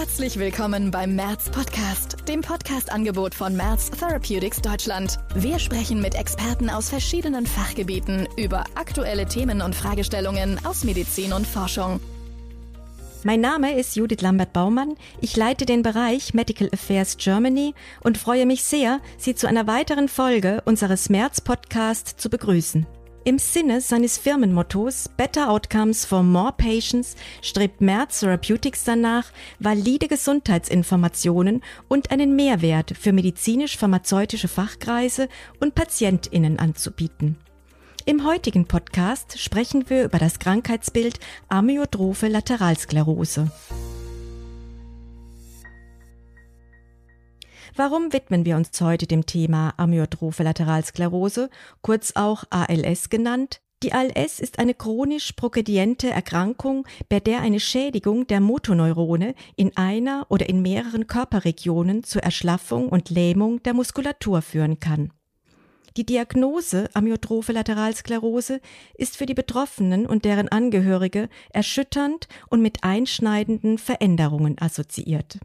Herzlich willkommen beim Merz Podcast, dem Podcast-Angebot von Merz Therapeutics Deutschland. Wir sprechen mit Experten aus verschiedenen Fachgebieten über aktuelle Themen und Fragestellungen aus Medizin und Forschung. Mein Name ist Judith Lambert-Baumann. Ich leite den Bereich Medical Affairs Germany und freue mich sehr, Sie zu einer weiteren Folge unseres Merz Podcast zu begrüßen. Im Sinne seines Firmenmottos Better Outcomes for More Patients strebt Merz Therapeutics danach, valide Gesundheitsinformationen und einen Mehrwert für medizinisch-pharmazeutische Fachkreise und PatientInnen anzubieten. Im heutigen Podcast sprechen wir über das Krankheitsbild Amyotrophe Lateralsklerose. Warum widmen wir uns heute dem Thema Amyotrophe Lateralsklerose, kurz auch ALS genannt? Die ALS ist eine chronisch progrediente Erkrankung, bei der eine Schädigung der Motoneurone in einer oder in mehreren Körperregionen zur Erschlaffung und Lähmung der Muskulatur führen kann. Die Diagnose Amyotrophe Lateralsklerose ist für die Betroffenen und deren Angehörige erschütternd und mit einschneidenden Veränderungen assoziiert.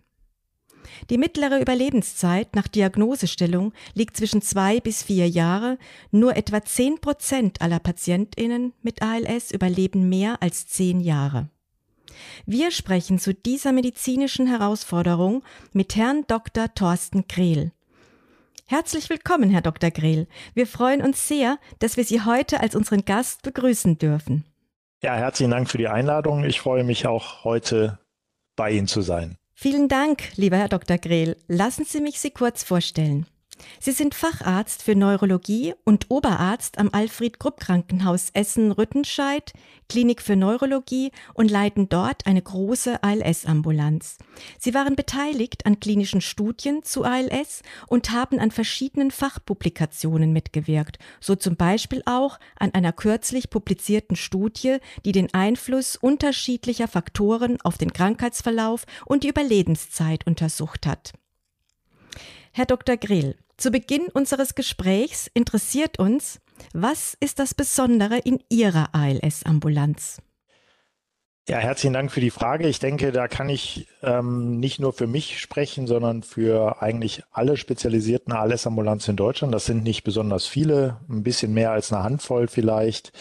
Die mittlere Überlebenszeit nach Diagnosestellung liegt zwischen zwei bis vier Jahre. Nur etwa zehn Prozent aller PatientInnen mit ALS überleben mehr als zehn Jahre. Wir sprechen zu dieser medizinischen Herausforderung mit Herrn Dr. Thorsten Grehl. Herzlich willkommen, Herr Dr. Grehl. Wir freuen uns sehr, dass wir Sie heute als unseren Gast begrüßen dürfen. Ja, herzlichen Dank für die Einladung. Ich freue mich auch heute bei Ihnen zu sein. Vielen Dank, lieber Herr Dr. Grehl. Lassen Sie mich Sie kurz vorstellen. Sie sind Facharzt für Neurologie und Oberarzt am Alfred Krupp Krankenhaus Essen-Rüttenscheid, Klinik für Neurologie und leiten dort eine große ALS-Ambulanz. Sie waren beteiligt an klinischen Studien zu ALS und haben an verschiedenen Fachpublikationen mitgewirkt, so zum Beispiel auch an einer kürzlich publizierten Studie, die den Einfluss unterschiedlicher Faktoren auf den Krankheitsverlauf und die Überlebenszeit untersucht hat. Herr Dr. Grill, zu Beginn unseres Gesprächs interessiert uns, was ist das Besondere in Ihrer ALS-Ambulanz? Ja, herzlichen Dank für die Frage. Ich denke, da kann ich ähm, nicht nur für mich sprechen, sondern für eigentlich alle spezialisierten ALS-Ambulanzen in Deutschland. Das sind nicht besonders viele, ein bisschen mehr als eine Handvoll vielleicht.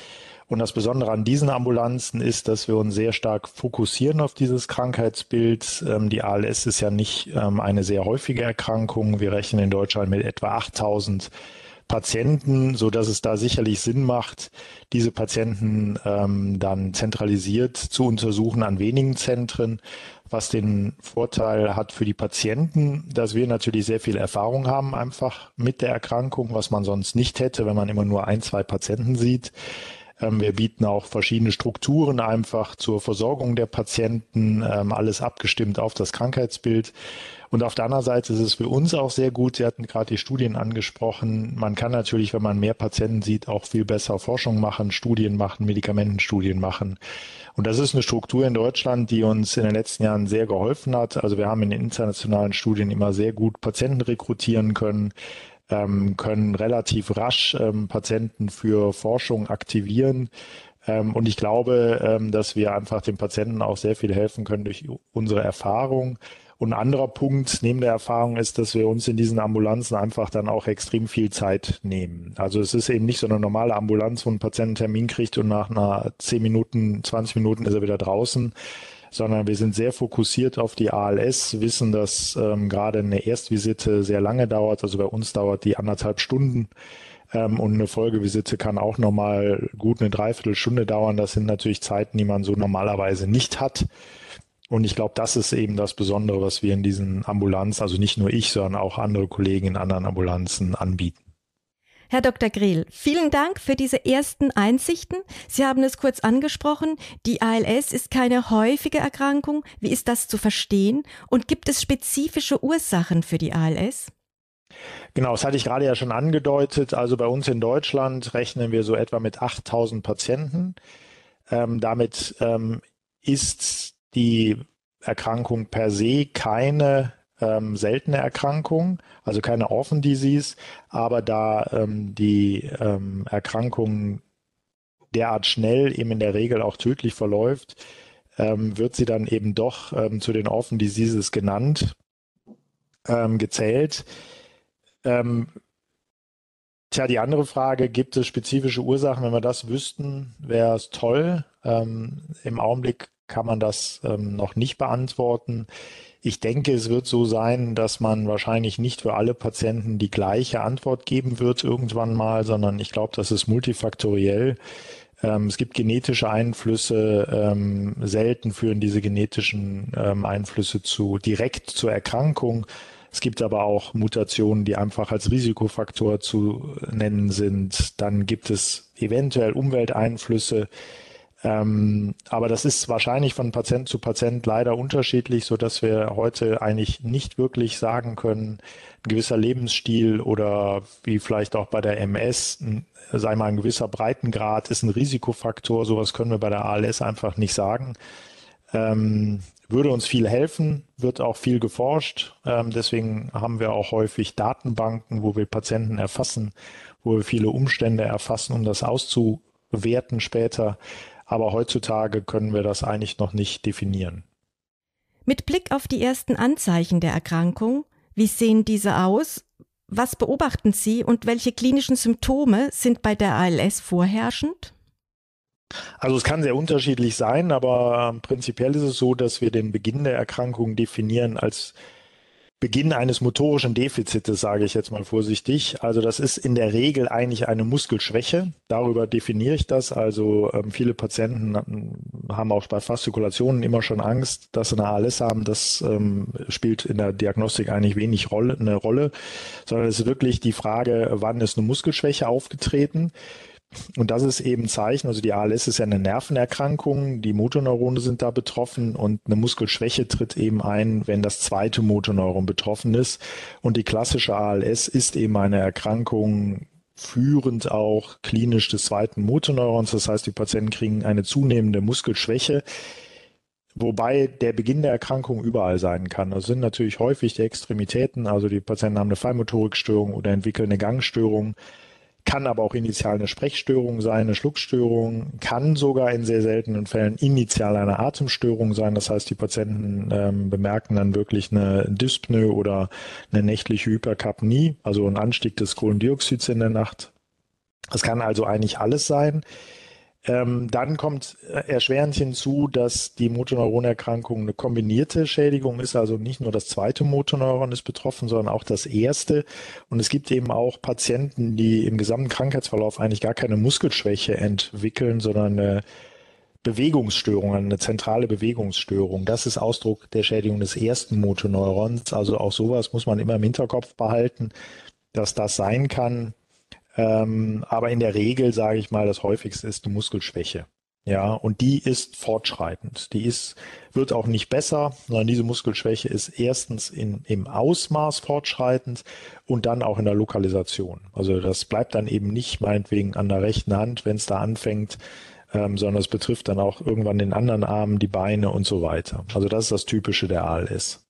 Und das Besondere an diesen Ambulanzen ist, dass wir uns sehr stark fokussieren auf dieses Krankheitsbild. Ähm, die ALS ist ja nicht ähm, eine sehr häufige Erkrankung. Wir rechnen in Deutschland mit etwa 8000 Patienten, so dass es da sicherlich Sinn macht, diese Patienten ähm, dann zentralisiert zu untersuchen an wenigen Zentren, was den Vorteil hat für die Patienten, dass wir natürlich sehr viel Erfahrung haben einfach mit der Erkrankung, was man sonst nicht hätte, wenn man immer nur ein, zwei Patienten sieht. Ähm, wir bieten auch verschiedene Strukturen einfach zur Versorgung der Patienten, ähm, alles abgestimmt auf das Krankheitsbild. Und auf der anderen Seite ist es für uns auch sehr gut. Sie hatten gerade die Studien angesprochen. Man kann natürlich, wenn man mehr Patienten sieht, auch viel besser Forschung machen, Studien machen, Medikamentenstudien machen. Und das ist eine Struktur in Deutschland, die uns in den letzten Jahren sehr geholfen hat. Also wir haben in den internationalen Studien immer sehr gut Patienten rekrutieren können ähm, können relativ rasch ähm, Patienten für Forschung aktivieren. Ähm, und ich glaube, ähm, dass wir einfach den Patienten auch sehr viel helfen können durch unsere Erfahrung. Und ein anderer Punkt neben der Erfahrung ist, dass wir uns in diesen Ambulanzen einfach dann auch extrem viel Zeit nehmen. Also es ist eben nicht so eine normale Ambulanz, wo ein Patient einen Termin kriegt und nach einer 10 Minuten, 20 Minuten ist er wieder draußen, sondern wir sind sehr fokussiert auf die ALS, wissen, dass ähm, gerade eine Erstvisite sehr lange dauert. Also bei uns dauert die anderthalb Stunden ähm, und eine Folgevisite kann auch nochmal gut eine Dreiviertelstunde dauern. Das sind natürlich Zeiten, die man so normalerweise nicht hat. Und ich glaube, das ist eben das Besondere, was wir in diesen Ambulanzen, also nicht nur ich, sondern auch andere Kollegen in anderen Ambulanzen anbieten. Herr Dr. Grehl, vielen Dank für diese ersten Einsichten. Sie haben es kurz angesprochen. Die ALS ist keine häufige Erkrankung. Wie ist das zu verstehen? Und gibt es spezifische Ursachen für die ALS? Genau, das hatte ich gerade ja schon angedeutet. Also bei uns in Deutschland rechnen wir so etwa mit 8000 Patienten. Ähm, damit ähm, ist die Erkrankung per se keine ähm, seltene Erkrankung, also keine Orphan Disease, aber da ähm, die ähm, Erkrankung derart schnell eben in der Regel auch tödlich verläuft, ähm, wird sie dann eben doch ähm, zu den Orphan Diseases genannt, ähm, gezählt. Tja, die andere Frage, gibt es spezifische Ursachen? Wenn wir das wüssten, wäre es toll. Ähm, Im Augenblick kann man das ähm, noch nicht beantworten. Ich denke, es wird so sein, dass man wahrscheinlich nicht für alle Patienten die gleiche Antwort geben wird irgendwann mal, sondern ich glaube, das ist multifaktoriell. Ähm, es gibt genetische Einflüsse. Ähm, selten führen diese genetischen ähm, Einflüsse zu direkt zur Erkrankung. Es gibt aber auch Mutationen, die einfach als Risikofaktor zu nennen sind. Dann gibt es eventuell Umwelteinflüsse. Ähm, aber das ist wahrscheinlich von Patient zu Patient leider unterschiedlich, so dass wir heute eigentlich nicht wirklich sagen können, ein gewisser Lebensstil oder wie vielleicht auch bei der MS, sei mal ein gewisser Breitengrad ist ein Risikofaktor. Sowas können wir bei der ALS einfach nicht sagen. Ähm, würde uns viel helfen, wird auch viel geforscht. Ähm, deswegen haben wir auch häufig Datenbanken, wo wir Patienten erfassen, wo wir viele Umstände erfassen, um das auszuwerten später. Aber heutzutage können wir das eigentlich noch nicht definieren. Mit Blick auf die ersten Anzeichen der Erkrankung, wie sehen diese aus? Was beobachten Sie und welche klinischen Symptome sind bei der ALS vorherrschend? Also es kann sehr unterschiedlich sein, aber prinzipiell ist es so, dass wir den Beginn der Erkrankung definieren als Beginn eines motorischen Defizites, sage ich jetzt mal vorsichtig. Also das ist in der Regel eigentlich eine Muskelschwäche. Darüber definiere ich das. Also ähm, viele Patienten haben auch bei Fastikulationen immer schon Angst, dass sie eine ALS haben. Das ähm, spielt in der Diagnostik eigentlich wenig Rolle, eine Rolle, sondern es ist wirklich die Frage, wann ist eine Muskelschwäche aufgetreten. Und das ist eben Zeichen, also die ALS ist ja eine Nervenerkrankung, die Motoneurone sind da betroffen und eine Muskelschwäche tritt eben ein, wenn das zweite Motoneuron betroffen ist. Und die klassische ALS ist eben eine Erkrankung führend auch klinisch des zweiten Motoneurons. Das heißt, die Patienten kriegen eine zunehmende Muskelschwäche. Wobei der Beginn der Erkrankung überall sein kann. Das sind natürlich häufig die Extremitäten, also die Patienten haben eine Feinmotorikstörung oder entwickeln eine Gangstörung kann aber auch initial eine Sprechstörung sein, eine Schluckstörung, kann sogar in sehr seltenen Fällen initial eine Atemstörung sein. Das heißt, die Patienten ähm, bemerken dann wirklich eine Dyspnoe oder eine nächtliche Hyperkapnie, also ein Anstieg des Kohlendioxids in der Nacht. Es kann also eigentlich alles sein. Ähm, dann kommt erschwerend hinzu, dass die Motoneuronerkrankung eine kombinierte Schädigung ist, also nicht nur das zweite Motoneuron ist betroffen, sondern auch das erste. Und es gibt eben auch Patienten, die im gesamten Krankheitsverlauf eigentlich gar keine Muskelschwäche entwickeln, sondern eine Bewegungsstörung, eine zentrale Bewegungsstörung. Das ist Ausdruck der Schädigung des ersten Motoneurons. Also auch sowas muss man immer im Hinterkopf behalten, dass das sein kann. Ähm, aber in der Regel, sage ich mal, das häufigste ist eine Muskelschwäche. Ja, und die ist fortschreitend. Die ist, wird auch nicht besser, sondern diese Muskelschwäche ist erstens in, im Ausmaß fortschreitend und dann auch in der Lokalisation. Also das bleibt dann eben nicht meinetwegen an der rechten Hand, wenn es da anfängt, ähm, sondern es betrifft dann auch irgendwann den anderen Armen, die Beine und so weiter. Also das ist das Typische der ALS.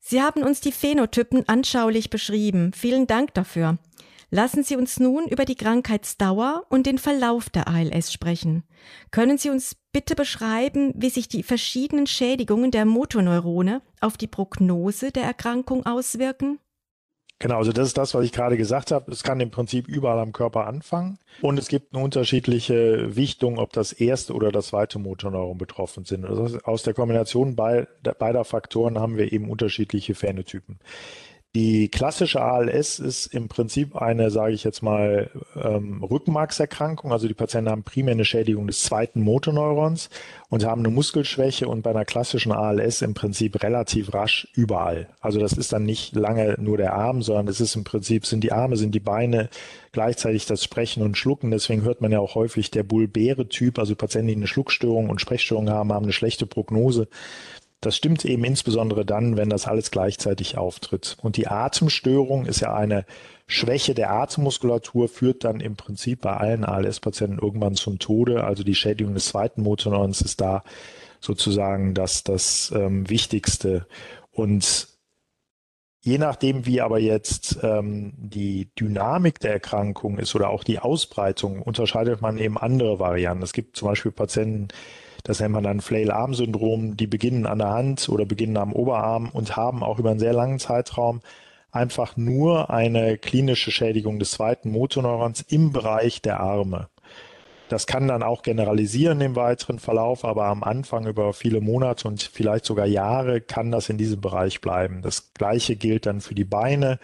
Sie haben uns die Phänotypen anschaulich beschrieben. Vielen Dank dafür. Lassen Sie uns nun über die Krankheitsdauer und den Verlauf der ALS sprechen. Können Sie uns bitte beschreiben, wie sich die verschiedenen Schädigungen der Motoneurone auf die Prognose der Erkrankung auswirken? Genau, also das ist das, was ich gerade gesagt habe. Es kann im Prinzip überall am Körper anfangen und es gibt eine unterschiedliche Wichtung, ob das erste oder das zweite Motoneuron betroffen sind. Also aus der Kombination beider Faktoren haben wir eben unterschiedliche Phänotypen. Die klassische ALS ist im Prinzip eine, sage ich jetzt mal, ähm, Rückenmarkserkrankung. Also die Patienten haben primär eine Schädigung des zweiten Motoneurons und haben eine Muskelschwäche und bei einer klassischen ALS im Prinzip relativ rasch überall. Also das ist dann nicht lange nur der Arm, sondern es ist im Prinzip, sind die Arme, sind die Beine, gleichzeitig das Sprechen und Schlucken. Deswegen hört man ja auch häufig der Bulbäre-Typ, also Patienten, die eine Schluckstörung und Sprechstörung haben, haben eine schlechte Prognose. Das stimmt eben insbesondere dann, wenn das alles gleichzeitig auftritt. Und die Atemstörung ist ja eine Schwäche der Atemmuskulatur, führt dann im Prinzip bei allen ALS-Patienten irgendwann zum Tode. Also die Schädigung des zweiten Motorneurons ist da sozusagen das, das ähm, Wichtigste. Und Je nachdem, wie aber jetzt ähm, die Dynamik der Erkrankung ist oder auch die Ausbreitung, unterscheidet man eben andere Varianten. Es gibt zum Beispiel Patienten, Das nennt man dann Flail-Arm-Syndrom. Die beginnen an der Hand oder beginnen am Oberarm und haben auch über einen sehr langen Zeitraum einfach nur eine klinische Schädigung des zweiten Motorneurons im Bereich der Arme. Das kann dann auch generalisieren im weiteren Verlauf, aber am Anfang über viele Monate und vielleicht sogar Jahre kann das in diesem Bereich bleiben. Das gleiche gilt dann für die Beine.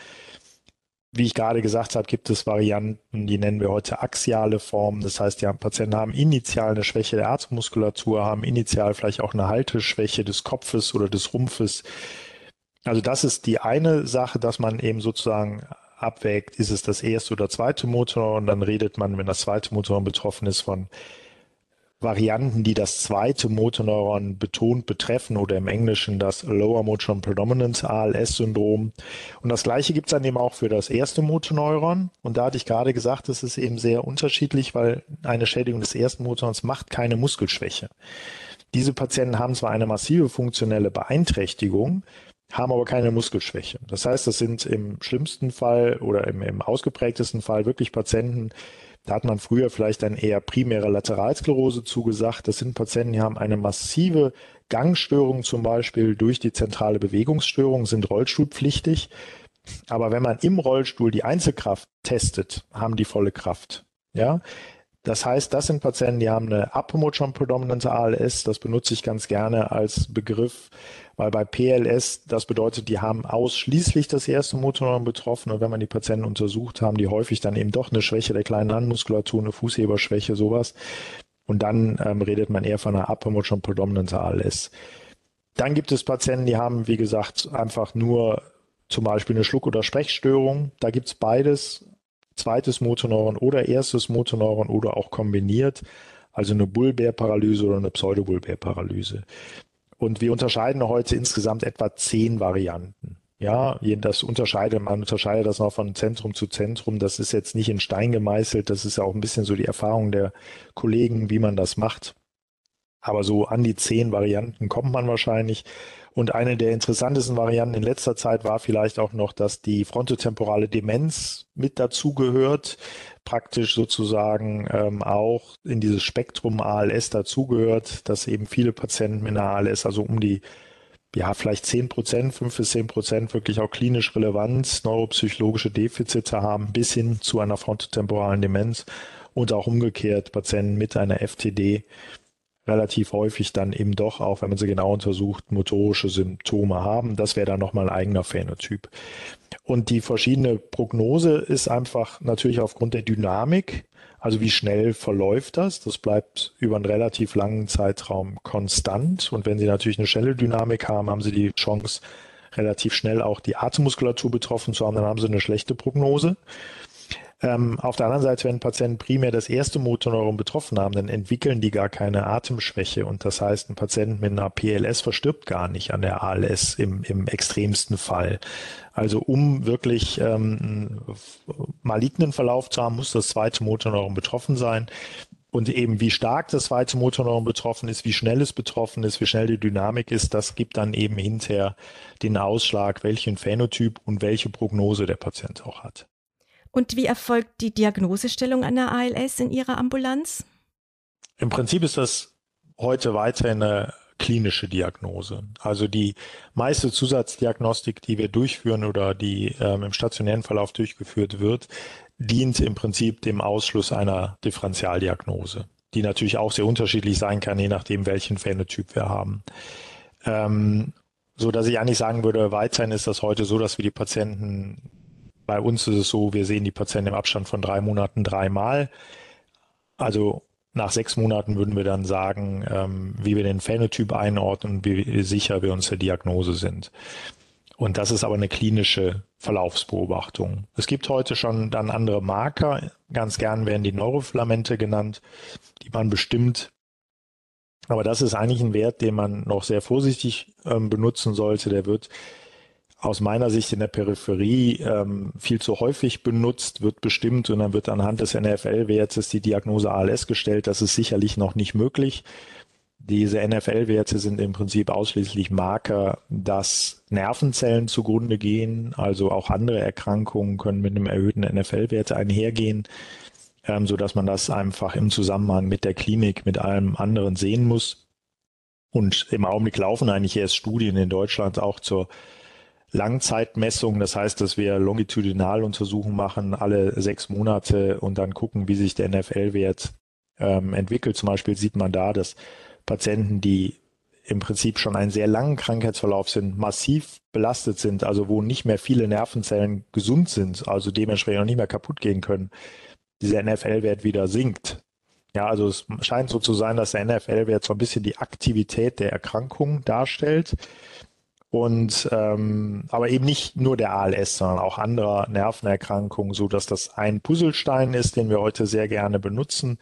Wie ich gerade gesagt habe, gibt es Varianten, die nennen wir heute axiale Formen. Das heißt, die Patienten haben initial eine Schwäche der Atemmuskulatur, haben initial vielleicht auch eine Halteschwäche des Kopfes oder des Rumpfes. Also das ist die eine Sache, dass man eben sozusagen abwägt, ist es das erste oder zweite Motor und dann redet man, wenn das zweite Motorneuron betroffen ist, von Varianten, die das zweite Motorneuron betont betreffen oder im Englischen das Lower Motor Predominance ALS-Syndrom. Und das gleiche gibt es dann eben auch für das erste Motorneuron. Und da hatte ich gerade gesagt, das ist eben sehr unterschiedlich, weil eine Schädigung des ersten Motorneurons macht keine Muskelschwäche. Diese Patienten haben zwar eine massive funktionelle Beeinträchtigung, haben aber keine Muskelschwäche. Das heißt, das sind im schlimmsten Fall oder im, im ausgeprägtesten Fall wirklich Patienten, da hat man früher vielleicht eine eher primäre Lateralsklerose zugesagt. Das sind Patienten, die haben eine massive Gangstörung zum Beispiel durch die zentrale Bewegungsstörung, sind rollstuhlpflichtig. Aber wenn man im Rollstuhl die Einzelkraft testet, haben die volle Kraft. Ja, das heißt, das sind Patienten, die haben eine Upper Predominant ALS. Das benutze ich ganz gerne als Begriff, weil bei PLS, das bedeutet, die haben ausschließlich das erste Motorneuron betroffen. Und wenn man die Patienten untersucht, haben die häufig dann eben doch eine Schwäche der kleinen Handmuskulatur, eine Fußheberschwäche, sowas. Und dann ähm, redet man eher von einer Upper Predominant ALS. Dann gibt es Patienten, die haben, wie gesagt, einfach nur zum Beispiel eine Schluck- oder Sprechstörung. Da gibt es beides zweites Motoneuron oder erstes Motoneuron oder auch kombiniert, also eine Bulbär-Paralyse oder eine Pseudobulbär-Paralyse. Und wir unterscheiden heute insgesamt etwa zehn Varianten. Ja, das unterscheidet, man unterscheidet das noch von Zentrum zu Zentrum. Das ist jetzt nicht in Stein gemeißelt. Das ist ja auch ein bisschen so die Erfahrung der Kollegen, wie man das macht. Aber so an die zehn Varianten kommt man wahrscheinlich. Und eine der interessantesten Varianten in letzter Zeit war vielleicht auch noch, dass die frontotemporale Demenz mit dazugehört, praktisch sozusagen ähm, auch in dieses Spektrum ALS dazugehört, dass eben viele Patienten mit einer ALS, also um die ja, vielleicht zehn Prozent, fünf bis zehn Prozent wirklich auch klinisch relevant neuropsychologische Defizite haben, bis hin zu einer frontotemporalen Demenz und auch umgekehrt Patienten mit einer FTD relativ häufig dann eben doch auch, wenn man sie genau untersucht, motorische Symptome haben. Das wäre dann nochmal ein eigener Phänotyp. Und die verschiedene Prognose ist einfach natürlich aufgrund der Dynamik, also wie schnell verläuft das? Das bleibt über einen relativ langen Zeitraum konstant. Und wenn Sie natürlich eine schnelle Dynamik haben, haben Sie die Chance, relativ schnell auch die Atemmuskulatur betroffen zu haben, dann haben Sie eine schlechte Prognose. Ähm, auf der anderen Seite, wenn Patienten primär das erste Motorneuron betroffen haben, dann entwickeln die gar keine Atemschwäche. Und das heißt, ein Patient mit einer PLS verstirbt gar nicht an der ALS im, im extremsten Fall. Also um wirklich ähm, malignen Verlauf zu haben, muss das zweite Motorneuron betroffen sein. Und eben wie stark das zweite Motorneuron betroffen ist, wie schnell es betroffen ist, wie schnell die Dynamik ist, das gibt dann eben hinterher den Ausschlag, welchen Phänotyp und welche Prognose der Patient auch hat. Und wie erfolgt die Diagnosestellung einer ALS in Ihrer Ambulanz? Im Prinzip ist das heute weiter eine klinische Diagnose. Also die meiste Zusatzdiagnostik, die wir durchführen oder die ähm, im stationären Verlauf durchgeführt wird, dient im Prinzip dem Ausschluss einer Differentialdiagnose, die natürlich auch sehr unterschiedlich sein kann, je nachdem, welchen Phänotyp wir haben. Ähm, so dass ich eigentlich sagen würde, weiterhin ist das heute so, dass wir die Patienten bei uns ist es so, wir sehen die Patienten im Abstand von drei Monaten dreimal. Also nach sechs Monaten würden wir dann sagen, ähm, wie wir den Phänotyp einordnen und wie sicher wir uns der Diagnose sind. Und das ist aber eine klinische Verlaufsbeobachtung. Es gibt heute schon dann andere Marker. Ganz gern werden die Neurofilamente genannt, die man bestimmt. Aber das ist eigentlich ein Wert, den man noch sehr vorsichtig ähm, benutzen sollte. Der wird aus meiner Sicht in der Peripherie ähm, viel zu häufig benutzt, wird bestimmt und dann wird anhand des NFL-Wertes die Diagnose ALS gestellt. Das ist sicherlich noch nicht möglich. Diese NFL-Werte sind im Prinzip ausschließlich Marker, dass Nervenzellen zugrunde gehen. Also auch andere Erkrankungen können mit einem erhöhten NFL-Wert einhergehen, ähm, so dass man das einfach im Zusammenhang mit der Klinik, mit allem anderen sehen muss. Und im Augenblick laufen eigentlich erst Studien in Deutschland auch zur Langzeitmessung. Das heißt, dass wir Longitudinaluntersuchungen machen alle sechs Monate und dann gucken, wie sich der NFL-Wert ähm, entwickelt. Zum Beispiel sieht man da, dass Patienten, die im Prinzip schon einen sehr langen Krankheitsverlauf sind, massiv belastet sind, also wo nicht mehr viele Nervenzellen gesund sind, also dementsprechend auch nicht mehr kaputt gehen können, dieser NFL-Wert wieder sinkt. Ja, also es scheint so zu sein, dass der NFL-Wert so ein bisschen die Aktivität der Erkrankung darstellt. Und ähm, aber eben nicht nur der ALS, sondern auch anderer Nervenerkrankungen, so dass das ein Puzzlestein ist, den wir heute sehr gerne benutzen.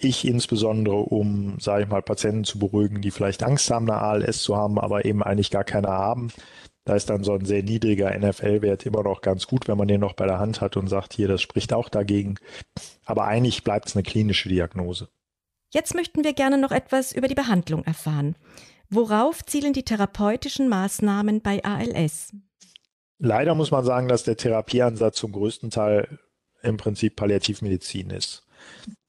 Ich insbesondere, um, sage ich mal, Patienten zu beruhigen, die vielleicht Angst haben, eine ALS zu haben, aber eben eigentlich gar keine haben. Da ist dann so ein sehr niedriger NFL-Wert immer noch ganz gut, wenn man den noch bei der Hand hat und sagt, hier, das spricht auch dagegen. Aber eigentlich bleibt es eine klinische Diagnose. Jetzt möchten wir gerne noch etwas über die Behandlung erfahren. Worauf zielen die therapeutischen Maßnahmen bei ALS? Leider muss man sagen, dass der Therapieansatz zum größten Teil im Prinzip Palliativmedizin ist.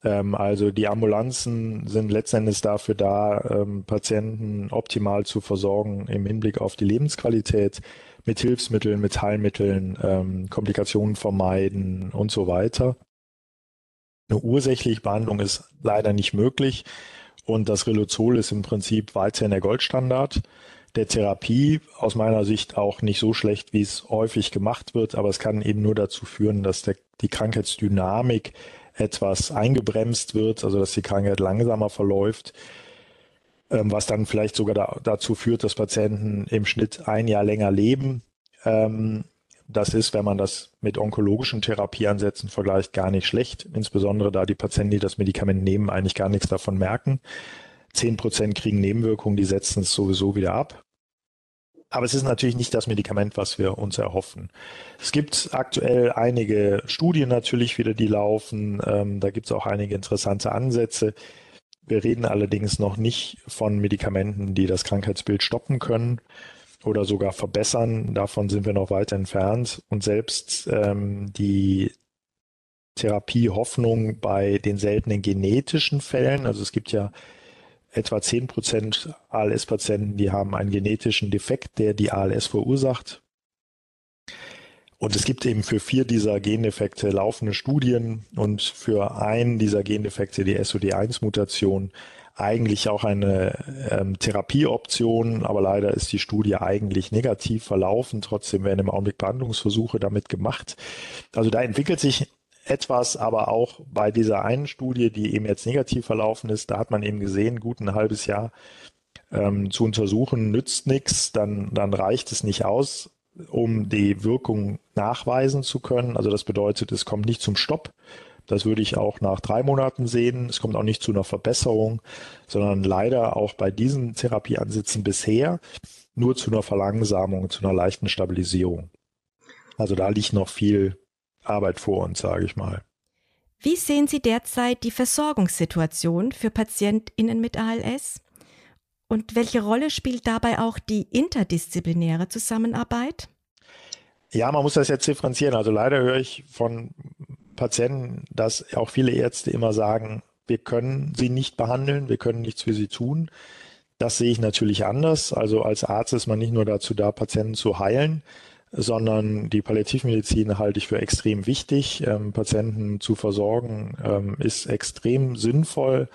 Ähm, also die Ambulanzen sind letztendlich dafür da, ähm, Patienten optimal zu versorgen im Hinblick auf die Lebensqualität mit Hilfsmitteln, mit Heilmitteln, ähm, Komplikationen vermeiden und so weiter. Eine ursächliche Behandlung ist leider nicht möglich. Und das Riluzol ist im Prinzip weiterhin der Goldstandard der Therapie. Aus meiner Sicht auch nicht so schlecht, wie es häufig gemacht wird, aber es kann eben nur dazu führen, dass der, die Krankheitsdynamik etwas eingebremst wird, also dass die Krankheit langsamer verläuft, ähm, was dann vielleicht sogar da, dazu führt, dass Patienten im Schnitt ein Jahr länger leben. Das ist, wenn man das mit onkologischen Therapieansätzen vergleicht, gar nicht schlecht. Insbesondere da die Patienten, die das Medikament nehmen, eigentlich gar nichts davon merken. Zehn Prozent kriegen Nebenwirkungen, die setzen es sowieso wieder ab. Aber es ist natürlich nicht das Medikament, was wir uns erhoffen. Es gibt aktuell einige Studien natürlich wieder, die laufen. Ähm, da gibt es auch einige interessante Ansätze. Wir reden allerdings noch nicht von Medikamenten, die das Krankheitsbild stoppen können oder sogar verbessern. Davon sind wir noch weit entfernt. Und selbst ähm, die Therapiehoffnung bei den seltenen genetischen Fällen, also es gibt ja etwa 10 Prozent ALS-Patienten, die haben einen genetischen Defekt, der die ALS verursacht. Und es gibt eben für vier dieser Gendefekte laufende Studien und für einen dieser Gendefekte, die SOD1-Mutation, eigentlich auch eine ähm, Therapieoption, aber leider ist die Studie eigentlich negativ verlaufen. Trotzdem werden im Augenblick Behandlungsversuche damit gemacht. Also da entwickelt sich etwas, aber auch bei dieser einen Studie, die eben jetzt negativ verlaufen ist, da hat man eben gesehen, gut ein halbes Jahr ähm, zu untersuchen, nützt nichts, dann, dann reicht es nicht aus, um die Wirkung nachweisen zu können. Also das bedeutet, es kommt nicht zum Stopp, das würde ich auch nach drei Monaten sehen. Es kommt auch nicht zu einer Verbesserung, sondern leider auch bei diesen Therapieansätzen bisher nur zu einer Verlangsamung, zu einer leichten Stabilisierung. Also da liegt noch viel Arbeit vor uns, sage ich mal. Wie sehen Sie derzeit die Versorgungssituation für PatientInnen mit ALS? Und welche Rolle spielt dabei auch die interdisziplinäre Zusammenarbeit? Ja, man muss das jetzt differenzieren. Also leider höre ich von Patienten, dass auch viele Ärzte immer sagen, wir können sie nicht behandeln, wir können nichts für sie tun. Das sehe ich natürlich anders. Also als Arzt ist man nicht nur dazu da, Patienten zu heilen, sondern die Palliativmedizin halte ich für extrem wichtig. Ähm, Patienten zu versorgen ähm, ist extrem sinnvoll.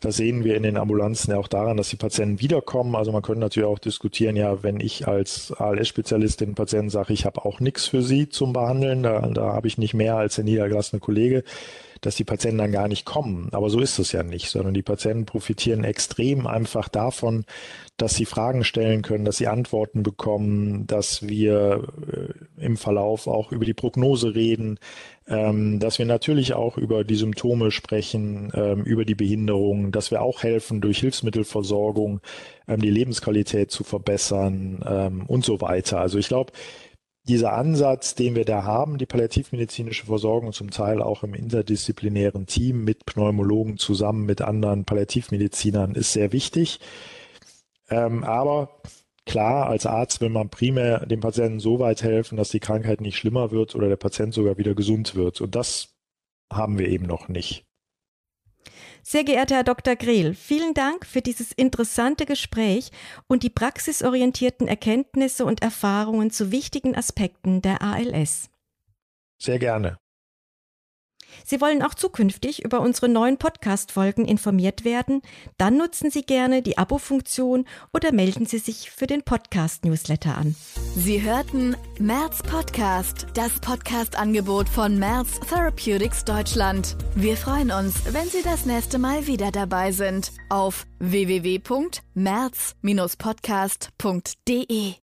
Das sehen wir in den Ambulanzen ja auch daran, dass die Patienten wiederkommen. Also man könnte natürlich auch diskutieren, ja, wenn ich als ALS-Spezialist den Patienten sage, ich habe auch nichts für Sie zum Behandeln, da, da habe ich nicht mehr als der niedergelassene Kollege, dass die Patienten dann gar nicht kommen. Aber so ist es ja nicht, sondern die Patienten profitieren extrem einfach davon, dass sie Fragen stellen können, dass sie Antworten bekommen, dass wir äh, im Verlauf auch über die Prognose reden, ähm, dass wir natürlich auch über die Symptome sprechen, ähm, über die Behinderung, dass wir auch helfen, durch Hilfsmittelversorgung ähm, die Lebensqualität zu verbessern ähm, und so weiter. Also ich glaube, dieser Ansatz, den wir da haben, die palliativmedizinische Versorgung zum Teil auch im interdisziplinären Team mit Pneumologen zusammen mit anderen Palliativmedizinern, ist sehr wichtig. Ähm, aber klar, als Arzt will man primär dem Patienten so weit helfen, dass die Krankheit nicht schlimmer wird oder der Patient sogar wieder gesund wird. Und das haben wir eben noch nicht. Sehr geehrter Herr Dr. Grehl, vielen Dank für dieses interessante Gespräch und die praxisorientierten Erkenntnisse und Erfahrungen zu wichtigen Aspekten der ALS. Sehr gerne. Sie wollen auch zukünftig über unsere neuen Podcast-Folgen informiert werden? Dann nutzen Sie gerne die Abo-Funktion oder melden Sie sich für den Podcast-Newsletter an. Sie hörten Merz Podcast, das Podcast-Angebot von Merz Therapeutics Deutschland. Wir freuen uns, wenn Sie das nächste Mal wieder dabei sind. Auf www.merz-podcast.de